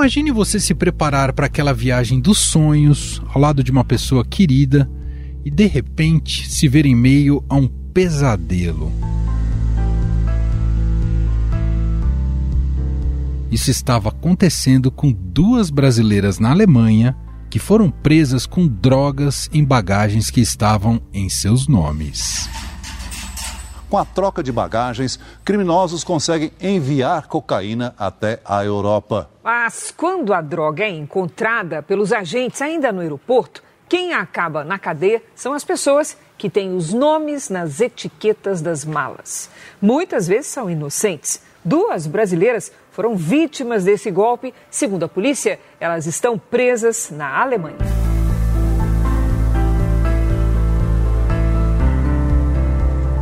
imagine você se preparar para aquela viagem dos sonhos ao lado de uma pessoa querida e de repente se ver em meio a um pesadelo. Isso estava acontecendo com duas brasileiras na Alemanha que foram presas com drogas em bagagens que estavam em seus nomes. Com a troca de bagagens, criminosos conseguem enviar cocaína até a Europa. Mas quando a droga é encontrada pelos agentes ainda no aeroporto, quem acaba na cadeia são as pessoas que têm os nomes nas etiquetas das malas. Muitas vezes são inocentes. Duas brasileiras foram vítimas desse golpe. Segundo a polícia, elas estão presas na Alemanha.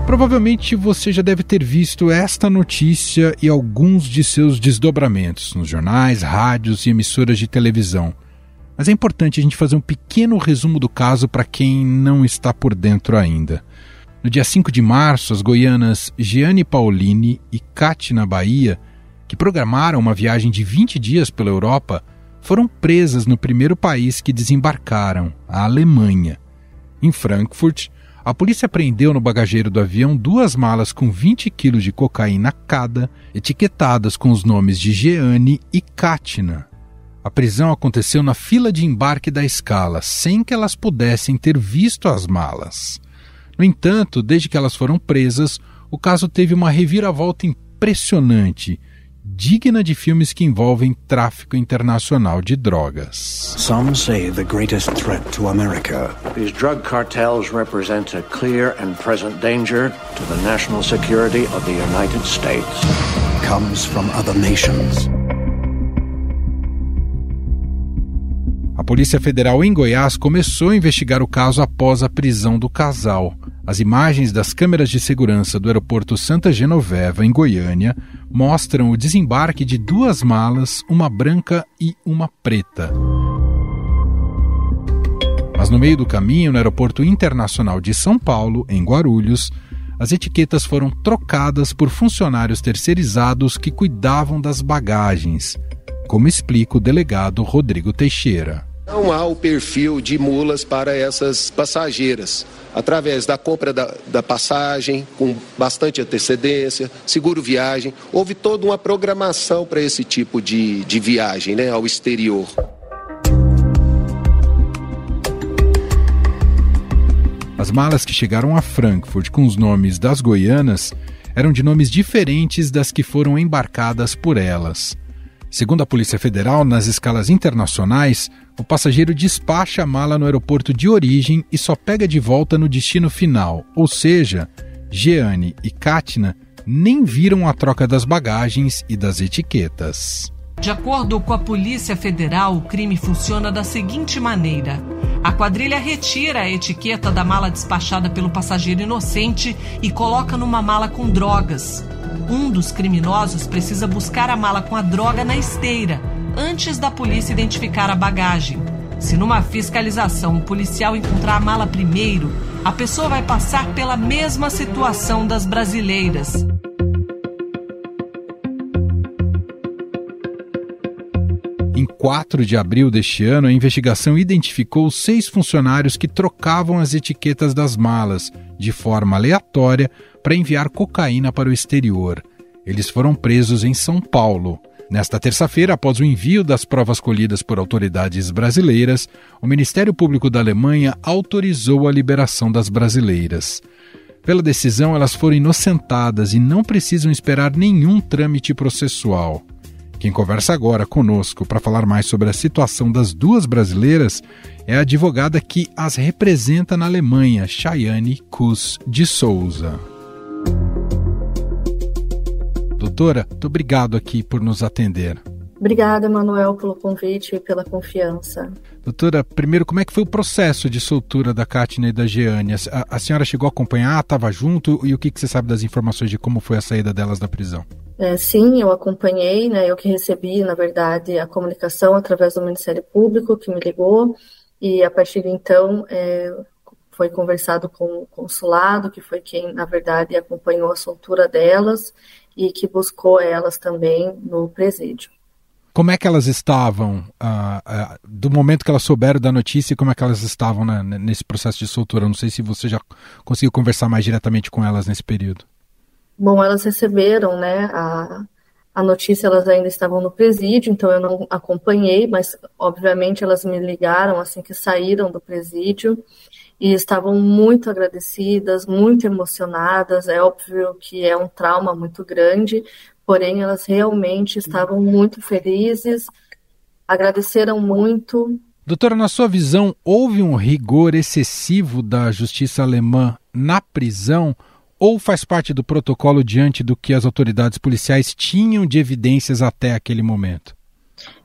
Provavelmente você já deve ter visto esta notícia e alguns de seus desdobramentos nos jornais, rádios e emissoras de televisão. Mas é importante a gente fazer um pequeno resumo do caso para quem não está por dentro ainda. No dia 5 de março, as goianas Gianni Paulini e Katina Bahia que programaram uma viagem de 20 dias pela Europa, foram presas no primeiro país que desembarcaram, a Alemanha. Em Frankfurt, a polícia prendeu no bagageiro do avião duas malas com 20 quilos de cocaína cada, etiquetadas com os nomes de Jeanne e Katina. A prisão aconteceu na fila de embarque da escala, sem que elas pudessem ter visto as malas. No entanto, desde que elas foram presas, o caso teve uma reviravolta impressionante digna de filmes que envolvem tráfico internacional de drogas. Some say the greatest threat to America. These drug cartels represent a clear and present danger to the national security of the United States. Comes from other nations. A Polícia Federal em Goiás começou a investigar o caso após a prisão do casal. As imagens das câmeras de segurança do aeroporto Santa Genoveva, em Goiânia, mostram o desembarque de duas malas, uma branca e uma preta. Mas no meio do caminho, no aeroporto internacional de São Paulo, em Guarulhos, as etiquetas foram trocadas por funcionários terceirizados que cuidavam das bagagens, como explica o delegado Rodrigo Teixeira. Não há o perfil de mulas para essas passageiras. Através da compra da, da, passagem, com bastante antecedência, seguro viagem, houve toda uma programação para esse tipo de, de viagem né, ao exterior. As malas que chegaram a Frankfurt com os nomes das goianas eram de nomes diferentes das que foram embarcadas por elas. Segundo a Polícia Federal, nas escalas internacionais, o passageiro despacha a mala no aeroporto de origem e só pega de volta no destino final, ou seja, Jeane e Katina nem viram a troca das bagagens e das etiquetas. De acordo com a Polícia Federal, o crime funciona da seguinte maneira: a quadrilha retira a etiqueta da mala despachada pelo passageiro inocente e coloca numa mala com drogas. Um dos criminosos precisa buscar a mala com a droga na esteira, antes da polícia identificar a bagagem. Se numa fiscalização o policial encontrar a mala primeiro, a pessoa vai passar pela mesma situação das brasileiras. Em 4 de abril deste ano, a investigação identificou seis funcionários que trocavam as etiquetas das malas de forma aleatória para enviar cocaína para o exterior. Eles foram presos em São Paulo. Nesta terça-feira, após o envio das provas colhidas por autoridades brasileiras, o Ministério Público da Alemanha autorizou a liberação das brasileiras. Pela decisão, elas foram inocentadas e não precisam esperar nenhum trâmite processual. Quem conversa agora conosco para falar mais sobre a situação das duas brasileiras é a advogada que as representa na Alemanha, Chayane Kus de Souza. Doutora, muito obrigado aqui por nos atender. Obrigada, Manuel, pelo convite e pela confiança. Doutora, primeiro, como é que foi o processo de soltura da Katina e da Jeane? A, a senhora chegou a acompanhar, estava junto, e o que, que você sabe das informações de como foi a saída delas da prisão? É, sim, eu acompanhei, né, eu que recebi, na verdade, a comunicação através do Ministério Público, que me ligou, e a partir de então é, foi conversado com o consulado, que foi quem, na verdade, acompanhou a soltura delas e que buscou elas também no presídio. como é que elas estavam, uh, uh, do momento que elas souberam da notícia, como é que elas estavam né, nesse processo de soltura? Não sei se você já conseguiu conversar mais diretamente com elas nesse período. Bom, elas receberam, né, a, a notícia, elas ainda estavam no presídio, então eu não acompanhei, mas obviamente elas me ligaram assim que saíram do presídio e estavam muito agradecidas, muito emocionadas. É óbvio que é um trauma muito grande, porém elas realmente estavam muito felizes, agradeceram muito. Doutora, na sua visão, houve um rigor excessivo da justiça alemã na prisão ou faz parte do protocolo diante do que as autoridades policiais tinham de evidências até aquele momento?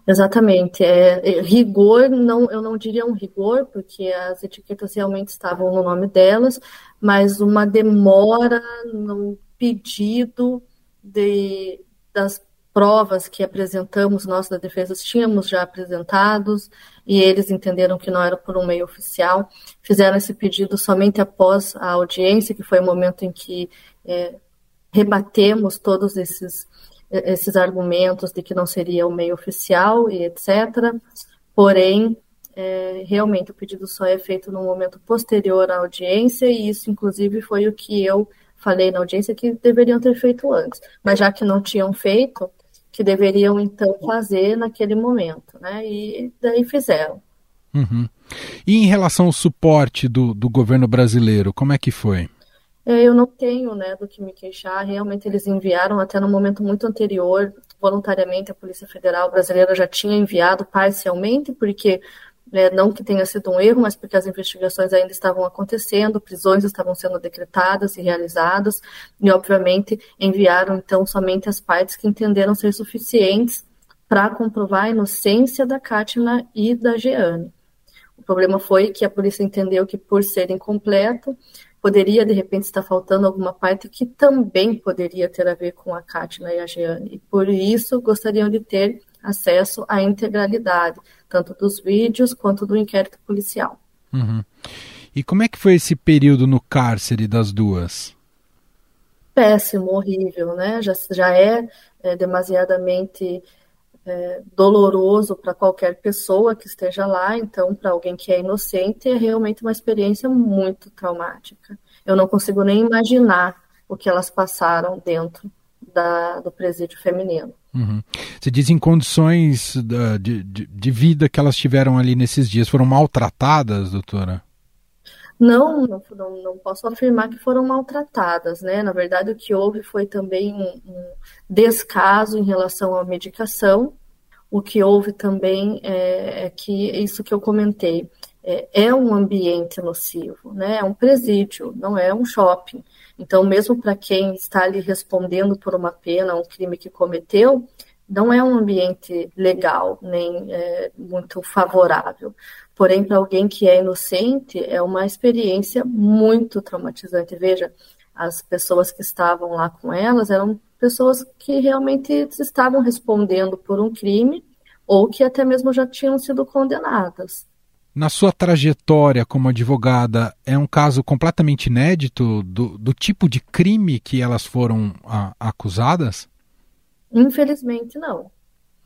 Exatamente. É, rigor, não, eu não diria um rigor, porque as etiquetas realmente estavam no nome delas, mas uma demora no pedido de, das provas que apresentamos, nós da defesa tínhamos já apresentados, e eles entenderam que não era por um meio oficial, fizeram esse pedido somente após a audiência, que foi o momento em que é, rebatemos todos esses, esses argumentos de que não seria o um meio oficial e etc. Porém, é, realmente o pedido só é feito no momento posterior à audiência, e isso, inclusive, foi o que eu falei na audiência que deveriam ter feito antes. Mas já que não tinham feito, que deveriam então fazer naquele momento, né? E daí fizeram. Uhum. E em relação ao suporte do, do governo brasileiro, como é que foi? É, eu não tenho né, do que me queixar. Realmente eles enviaram até no momento muito anterior, voluntariamente, a Polícia Federal brasileira já tinha enviado parcialmente, porque né, não que tenha sido um erro, mas porque as investigações ainda estavam acontecendo, prisões estavam sendo decretadas e realizadas, e obviamente enviaram então somente as partes que entenderam ser suficientes para comprovar a inocência da Kátina e da Jeane. O problema foi que a polícia entendeu que por ser incompleto, poderia de repente estar faltando alguma parte que também poderia ter a ver com a Kátina e a Jeane, e por isso gostariam de ter acesso à integralidade, tanto dos vídeos quanto do inquérito policial. Uhum. E como é que foi esse período no cárcere das duas? Péssimo, horrível, né? Já, já é, é demasiadamente é, doloroso para qualquer pessoa que esteja lá, então, para alguém que é inocente, é realmente uma experiência muito traumática. Eu não consigo nem imaginar o que elas passaram dentro da, do presídio feminino. Uhum. Você diz em condições de, de, de, vida que elas tiveram ali nesses dias, foram maltratadas, doutora? Não, não, não, posso afirmar que foram maltratadas, né? Na verdade, o que houve foi também um, um descaso em relação à medicação. O que houve também é, é que isso que eu comentei é, é um ambiente nocivo, né? É um presídio, não é um shopping. Então, mesmo para quem está ali respondendo por uma pena, um crime que cometeu, não é um ambiente legal, nem é, muito favorável. Porém, para alguém que é inocente, é uma experiência muito traumatizante. Veja, as pessoas que estavam lá com elas eram pessoas que realmente estavam respondendo por um crime ou que até mesmo já tinham sido condenadas. Na sua trajetória como advogada, é um caso completamente inédito do, do tipo de crime que elas foram a, acusadas? Infelizmente, não.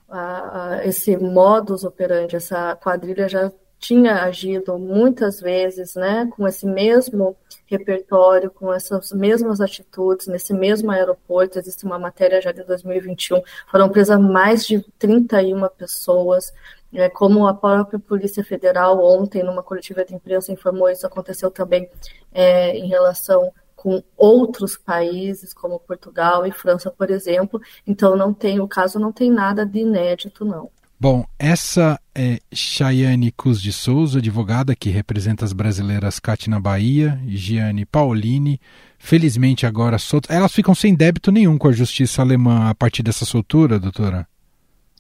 A, a, esse modus operandi, essa quadrilha já tinha agido muitas vezes, né, com esse mesmo repertório, com essas mesmas atitudes, nesse mesmo aeroporto. Existe uma matéria já de 2021, foram presas mais de 31 pessoas. É, como a própria Polícia Federal ontem, numa coletiva de imprensa, informou, isso aconteceu também é, em relação com outros países, como Portugal e França, por exemplo. Então, não tem, o caso não tem nada de inédito, não. Bom, essa é Chayane Cus de Souza, advogada que representa as brasileiras Cátia Bahia e Gianni Paolini. Felizmente agora soltas. Elas ficam sem débito nenhum com a justiça alemã a partir dessa soltura, doutora?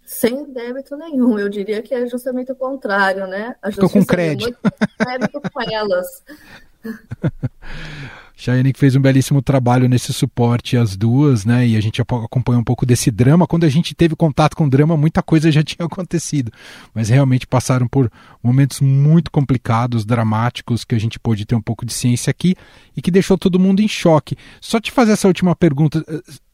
Sem débito nenhum, eu diria que é justamente o contrário, né? Ficou com crédito. Crédito com elas. Chayane que fez um belíssimo trabalho nesse suporte às duas, né? E a gente acompanha um pouco desse drama. Quando a gente teve contato com o drama, muita coisa já tinha acontecido. Mas realmente passaram por momentos muito complicados, dramáticos, que a gente pôde ter um pouco de ciência aqui e que deixou todo mundo em choque. Só te fazer essa última pergunta.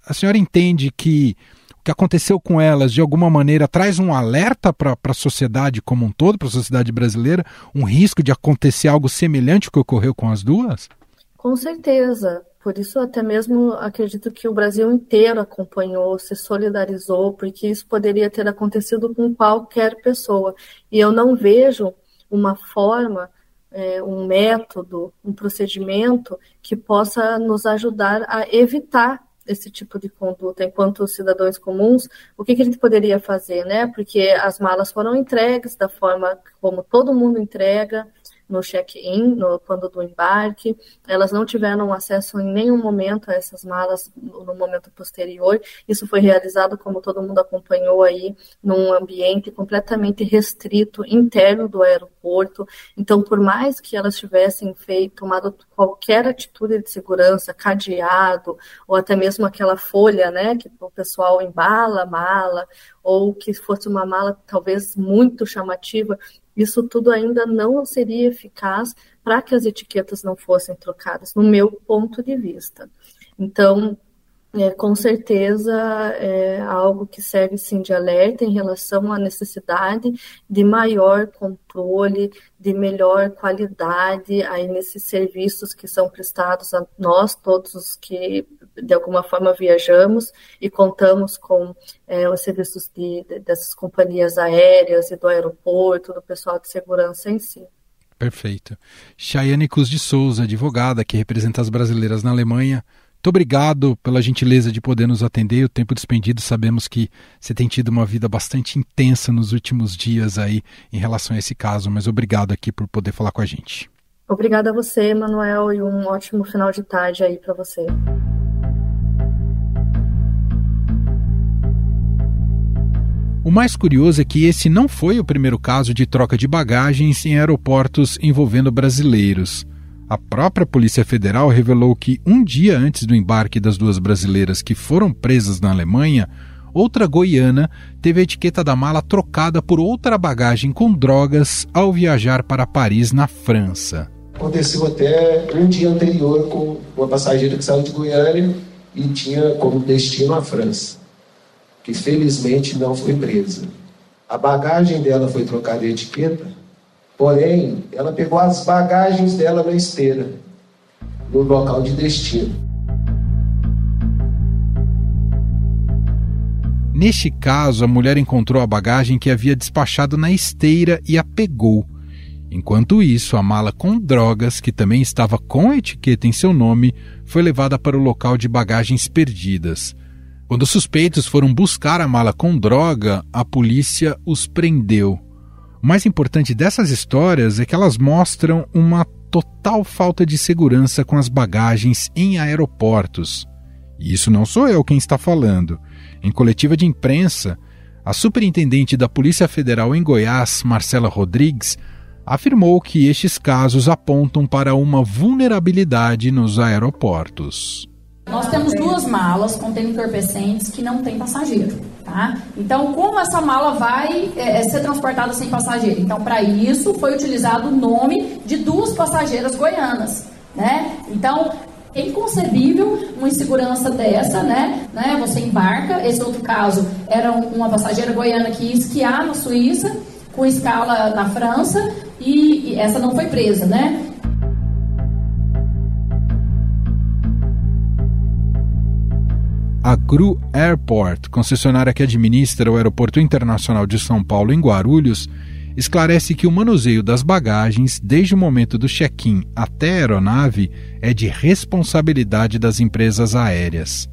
A senhora entende que que aconteceu com elas, de alguma maneira, traz um alerta para a sociedade como um todo, para a sociedade brasileira, um risco de acontecer algo semelhante ao que ocorreu com as duas? Com certeza. Por isso, até mesmo acredito que o Brasil inteiro acompanhou, se solidarizou, porque isso poderia ter acontecido com qualquer pessoa. E eu não vejo uma forma, é, um método, um procedimento que possa nos ajudar a evitar esse tipo de conduta enquanto cidadãos comuns, o que, que a gente poderia fazer, né? Porque as malas foram entregues da forma como todo mundo entrega, no check-in, quando do embarque. Elas não tiveram acesso em nenhum momento a essas malas no momento posterior. Isso foi realizado, como todo mundo acompanhou aí, num ambiente completamente restrito, interno do aeroporto. Então, por mais que elas tivessem feito, tomado qualquer atitude de segurança, cadeado, ou até mesmo aquela folha, né, que o pessoal embala mala, ou que fosse uma mala talvez muito chamativa, isso tudo ainda não seria eficaz para que as etiquetas não fossem trocadas, no meu ponto de vista. Então, é, com certeza é algo que serve sim de alerta em relação à necessidade de maior controle, de melhor qualidade aí nesses serviços que são prestados a nós, todos os que de alguma forma viajamos e contamos com é, os serviços de, de, dessas companhias aéreas e do aeroporto, do pessoal de segurança em si. Perfeito. Chayane Cruz de Souza, advogada que representa as brasileiras na Alemanha, muito obrigado pela gentileza de poder nos atender. O tempo despendido, sabemos que você tem tido uma vida bastante intensa nos últimos dias aí em relação a esse caso, mas obrigado aqui por poder falar com a gente. Obrigada a você, Manuel, e um ótimo final de tarde aí para você. O mais curioso é que esse não foi o primeiro caso de troca de bagagens em aeroportos envolvendo brasileiros. A própria Polícia Federal revelou que um dia antes do embarque das duas brasileiras que foram presas na Alemanha, outra goiana teve a etiqueta da mala trocada por outra bagagem com drogas ao viajar para Paris, na França. Aconteceu até um dia anterior com uma passageira que saiu de Goiânia e tinha como destino a França, que felizmente não foi presa. A bagagem dela foi trocada de etiqueta Porém, ela pegou as bagagens dela na esteira, no local de destino. Neste caso, a mulher encontrou a bagagem que havia despachado na esteira e a pegou. Enquanto isso, a mala com drogas, que também estava com etiqueta em seu nome, foi levada para o local de bagagens perdidas. Quando os suspeitos foram buscar a mala com droga, a polícia os prendeu. O mais importante dessas histórias é que elas mostram uma total falta de segurança com as bagagens em aeroportos. E isso não sou eu quem está falando. Em coletiva de imprensa, a superintendente da Polícia Federal em Goiás, Marcela Rodrigues, afirmou que estes casos apontam para uma vulnerabilidade nos aeroportos. Nós temos duas malas contendo entorpecentes que não tem passageiro, tá? Então, como essa mala vai é, é ser transportada sem passageiro? Então, para isso foi utilizado o nome de duas passageiras goianas, né? Então, é inconcebível uma insegurança dessa, né? né? Você embarca, esse outro caso era uma passageira goiana que ia esquiar na Suíça, com escala na França, e, e essa não foi presa, né? A Cru Airport, concessionária que administra o Aeroporto Internacional de São Paulo em Guarulhos, esclarece que o manuseio das bagagens, desde o momento do check-in até a aeronave, é de responsabilidade das empresas aéreas.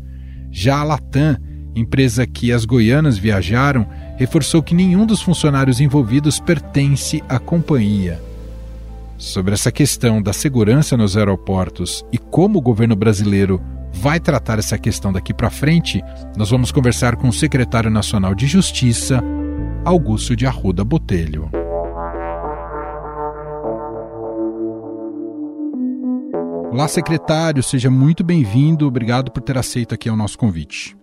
Já a Latam, empresa que as goianas viajaram, reforçou que nenhum dos funcionários envolvidos pertence à companhia. Sobre essa questão da segurança nos aeroportos e como o governo brasileiro vai tratar essa questão daqui para frente, nós vamos conversar com o secretário nacional de Justiça, Augusto de Arruda Botelho. Olá, secretário, seja muito bem-vindo. Obrigado por ter aceito aqui o nosso convite.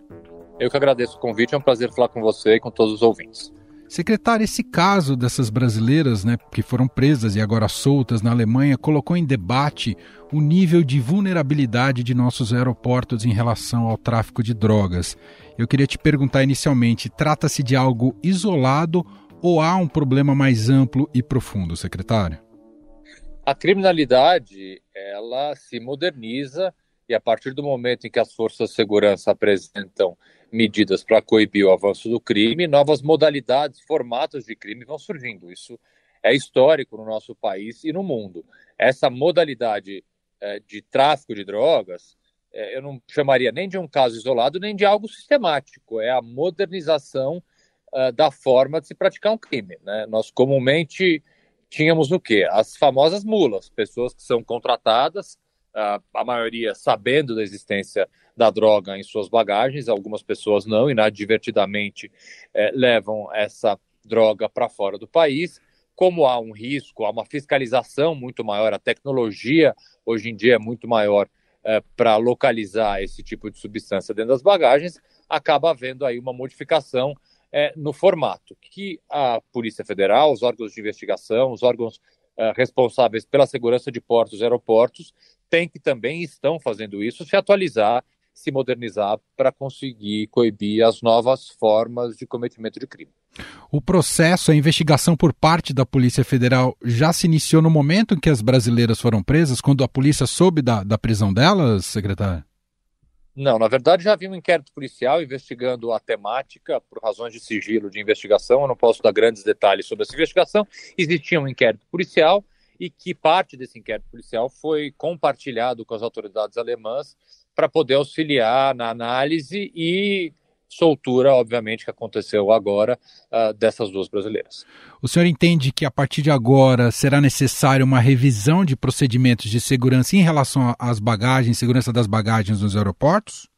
Eu que agradeço o convite, é um prazer falar com você e com todos os ouvintes. Secretário, esse caso dessas brasileiras né, que foram presas e agora soltas na Alemanha colocou em debate o nível de vulnerabilidade de nossos aeroportos em relação ao tráfico de drogas. Eu queria te perguntar inicialmente: trata-se de algo isolado ou há um problema mais amplo e profundo, secretário? A criminalidade ela se moderniza e a partir do momento em que as forças de segurança apresentam medidas para coibir o avanço do crime, novas modalidades, formatos de crime vão surgindo. Isso é histórico no nosso país e no mundo. Essa modalidade é, de tráfico de drogas, é, eu não chamaria nem de um caso isolado, nem de algo sistemático. É a modernização é, da forma de se praticar um crime. Né? Nós comumente tínhamos o quê? As famosas mulas, pessoas que são contratadas a maioria sabendo da existência da droga em suas bagagens, algumas pessoas não, inadvertidamente é, levam essa droga para fora do país. Como há um risco, há uma fiscalização muito maior, a tecnologia hoje em dia é muito maior é, para localizar esse tipo de substância dentro das bagagens, acaba havendo aí uma modificação é, no formato que a Polícia Federal, os órgãos de investigação, os órgãos é, responsáveis pela segurança de portos e aeroportos têm que também estão fazendo isso, se atualizar, se modernizar para conseguir coibir as novas formas de cometimento de crime. O processo, a investigação por parte da Polícia Federal já se iniciou no momento em que as brasileiras foram presas, quando a polícia soube da, da prisão delas, secretário? Não, na verdade já havia um inquérito policial investigando a temática por razões de sigilo de investigação. Eu não posso dar grandes detalhes sobre essa investigação. Existia um inquérito policial e que parte desse inquérito policial foi compartilhado com as autoridades alemãs para poder auxiliar na análise e soltura, obviamente, que aconteceu agora uh, dessas duas brasileiras. O senhor entende que a partir de agora será necessária uma revisão de procedimentos de segurança em relação às bagagens, segurança das bagagens nos aeroportos?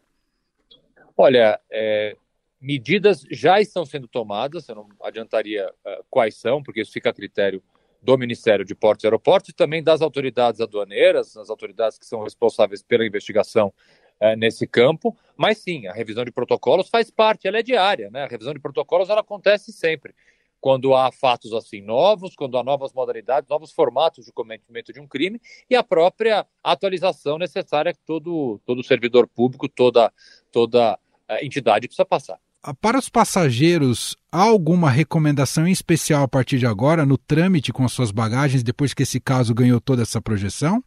Olha, é, medidas já estão sendo tomadas, eu não adiantaria uh, quais são, porque isso fica a critério do Ministério de Portos e Aeroportos e também das autoridades aduaneiras, as autoridades que são responsáveis pela investigação é, nesse campo, mas sim, a revisão de protocolos faz parte, ela é diária, né? A revisão de protocolos ela acontece sempre. Quando há fatos assim novos, quando há novas modalidades, novos formatos de cometimento de um crime e a própria atualização necessária que todo, todo servidor público, toda, toda é, entidade precisa passar. Ah, para os passageiros, há alguma recomendação em especial a partir de agora no trâmite com as suas bagagens, depois que esse caso ganhou toda essa projeção?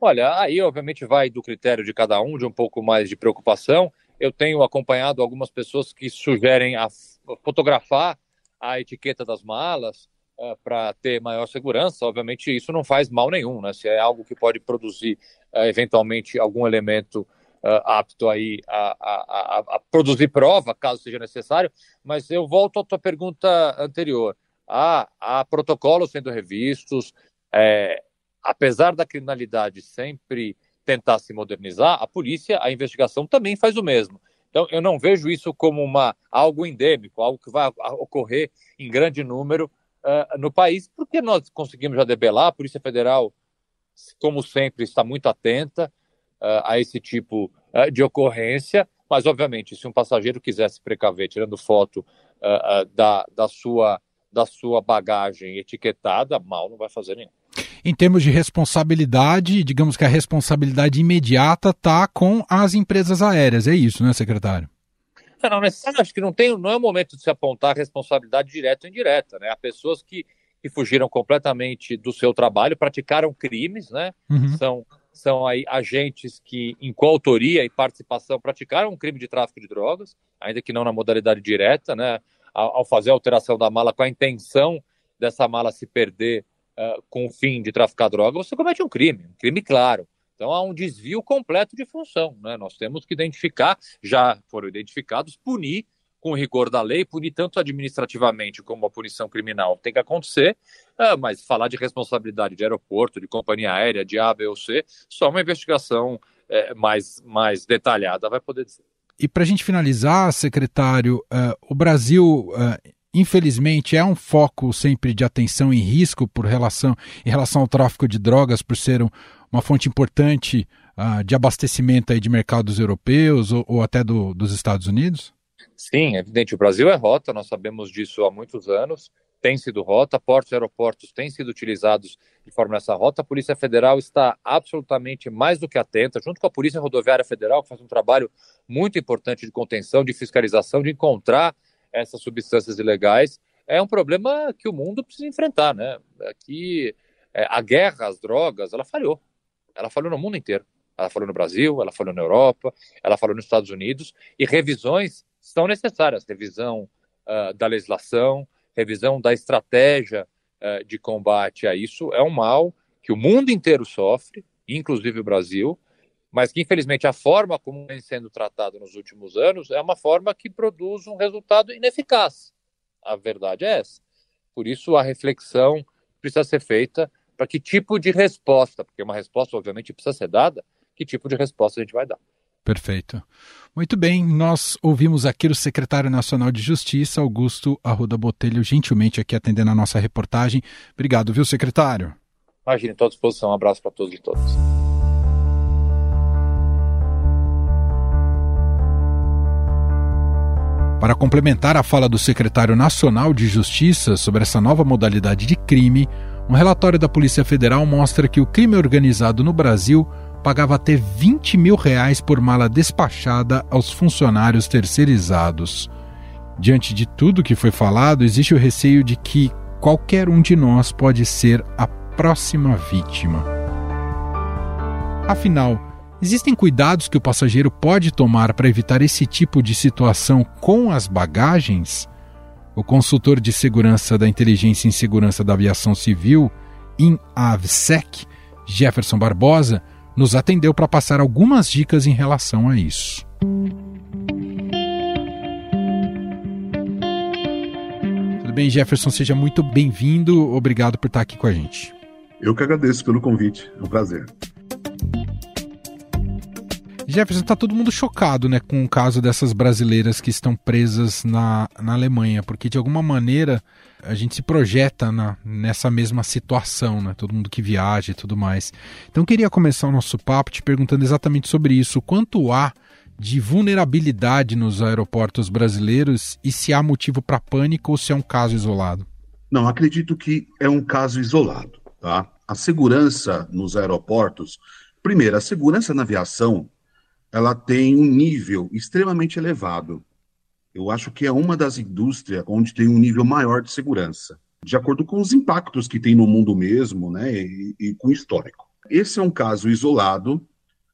Olha, aí obviamente vai do critério de cada um, de um pouco mais de preocupação. Eu tenho acompanhado algumas pessoas que sugerem a fotografar a etiqueta das malas uh, para ter maior segurança. Obviamente isso não faz mal nenhum, né? Se é algo que pode produzir uh, eventualmente algum elemento uh, apto aí a, a, a, a, produzir prova, caso seja necessário. Mas eu volto à tua pergunta anterior. Há, há protocolos sendo revistos, é, apesar da criminalidade sempre tentar se modernizar, a polícia, a investigação também faz o mesmo. Então, eu não vejo isso como uma, algo endêmico, algo que vai ocorrer em grande número uh, no país, porque nós conseguimos já debelar, a Polícia Federal, como sempre, está muito atenta uh, a esse tipo uh, de ocorrência, mas, obviamente, se um passageiro quiser se precaver tirando foto da, da, sua, da sua bagagem etiquetada, mal não vai fazer nenhum em termos de responsabilidade, digamos que a responsabilidade imediata está com as empresas aéreas. É isso, né, secretário? Não, não. Acho que não, tem, não é o momento de se apontar responsabilidade direta ou indireta. Né? Há pessoas que, que fugiram completamente do seu trabalho, praticaram crimes, né? Uhum. São, são aí agentes que, em coautoria e participação, praticaram um crime de tráfico de drogas, ainda que não na modalidade direta, né? Ao, ao fazer a alteração da mala com a intenção dessa mala se perder uh, com o fim de traficar droga, você comete um crime, um crime claro. Então há um desvio completo de função. Né? Nós temos que identificar, já foram identificados, punir com rigor da lei, punir tanto administrativamente como a punição criminal tem que acontecer, uh, mas falar de responsabilidade de aeroporto, de companhia aérea, de A, B ou C, só uma investigação é, mais, mais detalhada vai poder dizer. E para a gente finalizar, secretário, uh, o Brasil uh, infelizmente é um foco sempre de atenção e risco por relação em relação ao tráfico de drogas por ser um, uma fonte importante uh, de abastecimento aí de mercados europeus ou, ou até do, dos Estados Unidos? Sim, é evidente. O Brasil é rota, nós sabemos disso há muitos anos. Tem sido rota, portos e aeroportos têm sido utilizados de forma nessa rota. A Polícia Federal está absolutamente mais do que atenta, junto com a Polícia Rodoviária Federal, que faz um trabalho muito importante de contenção, de fiscalização, de encontrar essas substâncias ilegais. É um problema que o mundo precisa enfrentar, né? Aqui, é, a guerra às drogas, ela falhou. Ela falhou no mundo inteiro. Ela falou no Brasil, ela falou na Europa, ela falou nos Estados Unidos, e revisões são necessárias revisão uh, da legislação, revisão da estratégia uh, de combate a isso. É um mal que o mundo inteiro sofre, inclusive o Brasil, mas que infelizmente a forma como vem sendo tratado nos últimos anos é uma forma que produz um resultado ineficaz. A verdade é essa. Por isso a reflexão precisa ser feita para que tipo de resposta, porque uma resposta obviamente precisa ser dada, que tipo de resposta a gente vai dar. Perfeito. Muito bem, nós ouvimos aqui o secretário nacional de Justiça, Augusto Arruda Botelho, gentilmente aqui atendendo a nossa reportagem. Obrigado, viu, secretário? Imagine, estou à disposição. Um abraço para todos e todas. Para complementar a fala do secretário nacional de Justiça sobre essa nova modalidade de crime, um relatório da Polícia Federal mostra que o crime organizado no Brasil pagava até 20 mil reais por mala despachada aos funcionários terceirizados. Diante de tudo que foi falado, existe o receio de que qualquer um de nós pode ser a próxima vítima. Afinal, existem cuidados que o passageiro pode tomar para evitar esse tipo de situação com as bagagens? O consultor de segurança da Inteligência em Segurança da Aviação Civil, INAVSEC, Jefferson Barbosa, nos atendeu para passar algumas dicas em relação a isso. Tudo bem, Jefferson? Seja muito bem-vindo. Obrigado por estar aqui com a gente. Eu que agradeço pelo convite. É um prazer. Jefferson, está todo mundo chocado né, com o caso dessas brasileiras que estão presas na, na Alemanha, porque de alguma maneira a gente se projeta na, nessa mesma situação, né? Todo mundo que viaja e tudo mais. Então queria começar o nosso papo te perguntando exatamente sobre isso. Quanto há de vulnerabilidade nos aeroportos brasileiros e se há motivo para pânico ou se é um caso isolado? Não, acredito que é um caso isolado, tá? A segurança nos aeroportos, primeiro, a segurança na aviação, ela tem um nível extremamente elevado. Eu acho que é uma das indústrias onde tem um nível maior de segurança, de acordo com os impactos que tem no mundo mesmo, né, e, e com o histórico. Esse é um caso isolado,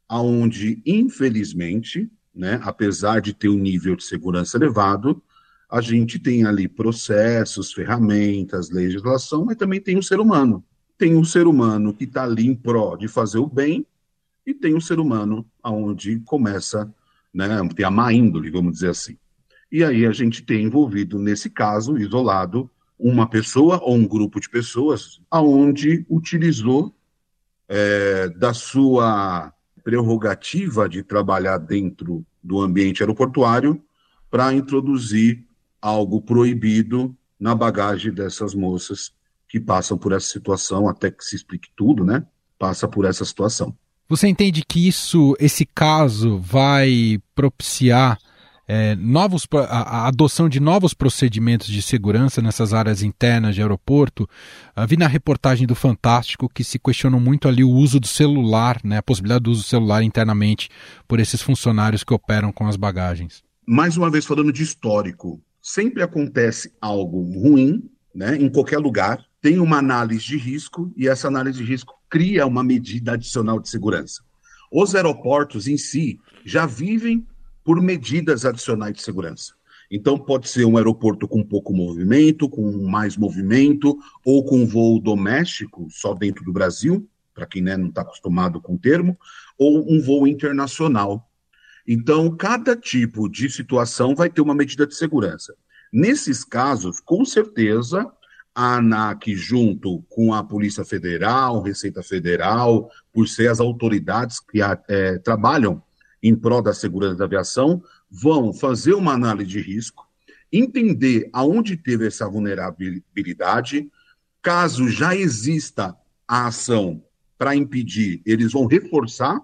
aonde infelizmente, né, apesar de ter um nível de segurança elevado, a gente tem ali processos, ferramentas, legislação, mas também tem o um ser humano. Tem um ser humano que está ali em pró de fazer o bem e tem um ser humano aonde começa, né, tem a má índole, vamos dizer assim. E aí a gente tem envolvido, nesse caso, isolado, uma pessoa ou um grupo de pessoas aonde utilizou é, da sua prerrogativa de trabalhar dentro do ambiente aeroportuário para introduzir algo proibido na bagagem dessas moças que passam por essa situação, até que se explique tudo, né? Passa por essa situação. Você entende que isso, esse caso, vai propiciar é, novos, a, a, adoção de novos procedimentos de segurança nessas áreas internas de aeroporto. Vi na reportagem do Fantástico que se questionam muito ali o uso do celular, né, a possibilidade do uso do celular internamente por esses funcionários que operam com as bagagens. Mais uma vez falando de histórico, sempre acontece algo ruim, né, em qualquer lugar, tem uma análise de risco e essa análise de risco cria uma medida adicional de segurança. Os aeroportos em si já vivem por medidas adicionais de segurança. Então, pode ser um aeroporto com pouco movimento, com mais movimento, ou com voo doméstico, só dentro do Brasil, para quem né, não está acostumado com o termo, ou um voo internacional. Então, cada tipo de situação vai ter uma medida de segurança. Nesses casos, com certeza, a ANAC, junto com a Polícia Federal, Receita Federal, por ser as autoridades que é, trabalham em prol da segurança da aviação, vão fazer uma análise de risco, entender aonde teve essa vulnerabilidade, caso já exista a ação para impedir, eles vão reforçar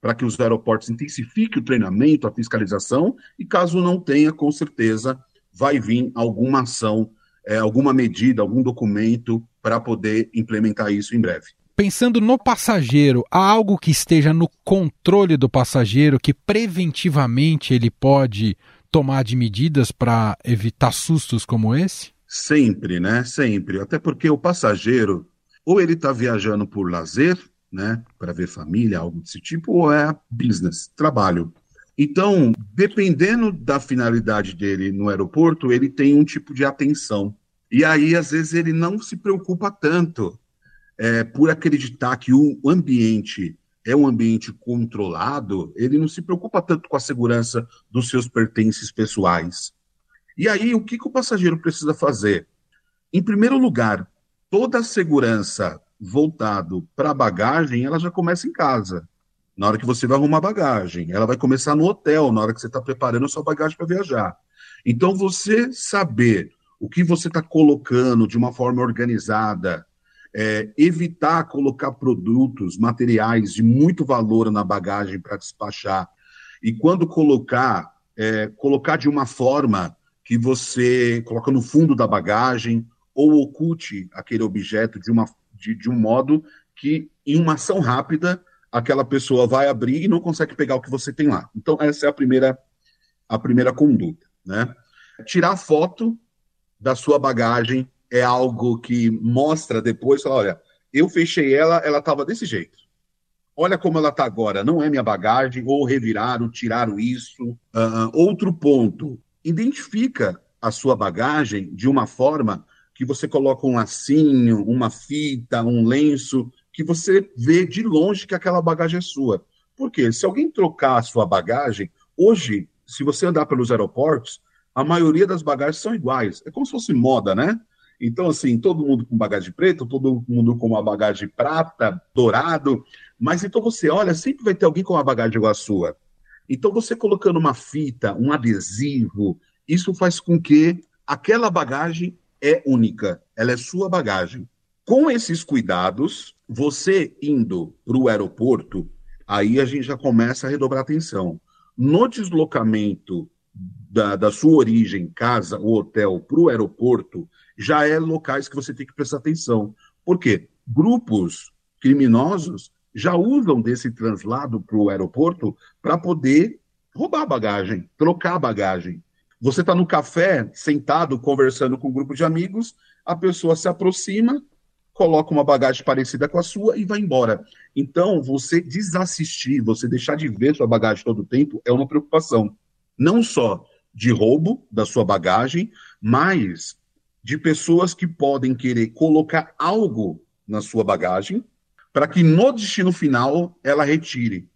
para que os aeroportos intensifiquem o treinamento, a fiscalização, e caso não tenha, com certeza vai vir alguma ação, é, alguma medida, algum documento para poder implementar isso em breve. Pensando no passageiro, há algo que esteja no controle do passageiro que preventivamente ele pode tomar de medidas para evitar sustos como esse? Sempre, né? Sempre. Até porque o passageiro, ou ele está viajando por lazer, né? Para ver família, algo desse tipo, ou é business, trabalho. Então, dependendo da finalidade dele no aeroporto, ele tem um tipo de atenção. E aí, às vezes, ele não se preocupa tanto é, por acreditar que o ambiente é um ambiente controlado, ele não se preocupa tanto com a segurança dos seus pertences pessoais. E aí, o que, que o passageiro precisa fazer? Em primeiro lugar, toda a segurança voltado para a bagagem, ela já começa em casa. Na hora que você vai arrumar bagagem, ela vai começar no hotel, na hora que você está preparando a sua bagagem para viajar. Então, você saber o que você está colocando de uma forma organizada, é, evitar colocar produtos, materiais de muito valor na bagagem para despachar. E quando colocar, é, colocar de uma forma que você coloca no fundo da bagagem ou oculte aquele objeto de, uma, de, de um modo que, em uma ação rápida, aquela pessoa vai abrir e não consegue pegar o que você tem lá. Então, essa é a primeira, a primeira conduta. Né? Tirar foto da sua bagagem é algo que mostra depois, fala, olha, eu fechei ela, ela estava desse jeito. Olha como ela está agora, não é minha bagagem, ou reviraram, tiraram isso. Uh, outro ponto, identifica a sua bagagem de uma forma que você coloca um lacinho, uma fita, um lenço, que você vê de longe que aquela bagagem é sua. Por quê? Se alguém trocar a sua bagagem, hoje, se você andar pelos aeroportos, a maioria das bagagens são iguais. É como se fosse moda, né? Então, assim, todo mundo com bagagem preta, todo mundo com uma bagagem prata, dourado, mas então você olha, sempre vai ter alguém com uma bagagem igual a sua. Então, você colocando uma fita, um adesivo, isso faz com que aquela bagagem é única, ela é sua bagagem. Com esses cuidados, você indo para o aeroporto, aí a gente já começa a redobrar atenção. No deslocamento da, da sua origem, casa ou hotel, para o aeroporto, já é locais que você tem que prestar atenção. Por quê? Grupos criminosos já usam desse translado para o aeroporto para poder roubar a bagagem, trocar a bagagem. Você está no café, sentado, conversando com um grupo de amigos, a pessoa se aproxima, coloca uma bagagem parecida com a sua e vai embora. Então, você desassistir, você deixar de ver sua bagagem todo o tempo é uma preocupação. Não só de roubo da sua bagagem, mas de pessoas que podem querer colocar algo na sua bagagem para que no destino final ela retire.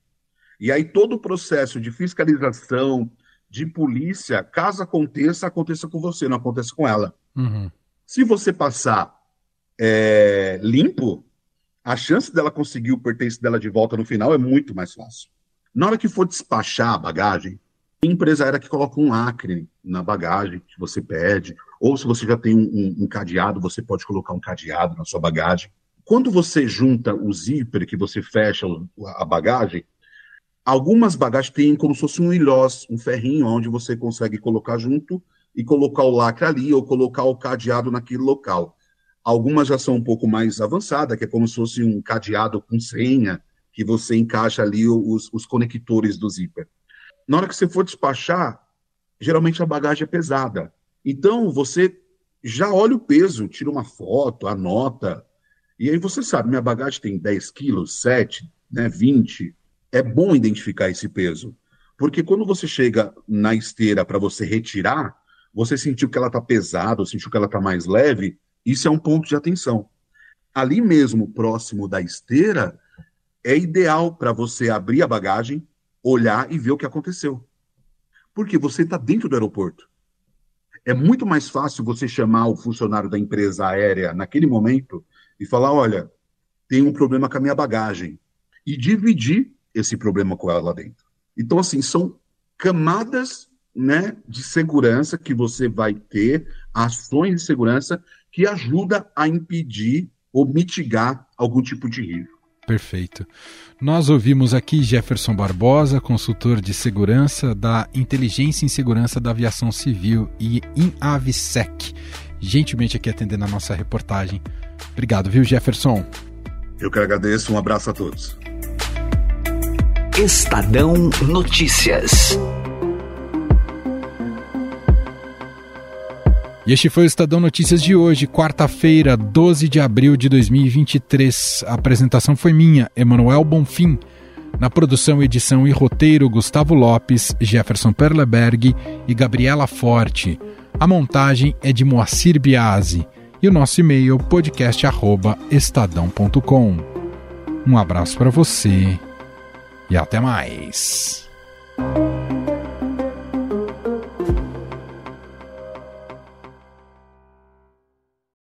E aí todo o processo de fiscalização, de polícia, caso aconteça, aconteça com você, não aconteça com ela. Uhum. Se você passar é, limpo, a chance dela conseguir o pertence dela de volta no final é muito mais fácil. Na hora que for despachar a bagagem, empresa aérea que coloca um lacre na bagagem que você pede, ou se você já tem um, um, um, cadeado, você pode colocar um cadeado na sua bagagem. Quando você junta o zíper, que você fecha a bagagem, algumas bagagens têm como se fosse um ilhós, um ferrinho, onde você consegue colocar junto e colocar o lacre ali, ou colocar o cadeado naquele local. Algumas já são um pouco mais avançadas, que é como se fosse um cadeado com senha, que você encaixa ali os, os conectores do zíper. Na hora que você for despachar, geralmente a bagagem é pesada. Então você já olha o peso, tira uma foto, anota. E aí você sabe, minha bagagem tem 10 quilos, 7, né, 20. É bom identificar esse peso. Porque quando você chega na esteira para você retirar, você sentiu que ela está pesada, sentiu que ela está mais leve, isso é um ponto de atenção. Ali mesmo, próximo da esteira, é ideal para você abrir a bagagem, olhar e ver o que aconteceu. Porque você está dentro do aeroporto. É muito mais fácil você chamar o funcionário da empresa aérea naquele momento e falar: olha, tem um problema com a minha bagagem. E dividir esse problema com ela lá dentro. Então, assim, são camadas né, de segurança que você vai ter, ações de segurança que ajuda a impedir ou mitigar algum tipo de risco. Perfeito. Nós ouvimos aqui Jefferson Barbosa, consultor de segurança da Inteligência em Segurança da Aviação Civil e INAVSEC, gentilmente aqui atendendo a nossa reportagem. Obrigado, viu, Jefferson? Eu que agradeço, um abraço a todos. Estadão Notícias. E este foi o Estadão Notícias de hoje, quarta-feira, 12 de abril de 2023. A apresentação foi minha, Emanuel Bonfim. Na produção, edição e roteiro, Gustavo Lopes, Jefferson Perleberg e Gabriela Forte. A montagem é de Moacir Biasi. E o nosso e-mail, podcast.estadão.com. Um abraço para você e até mais.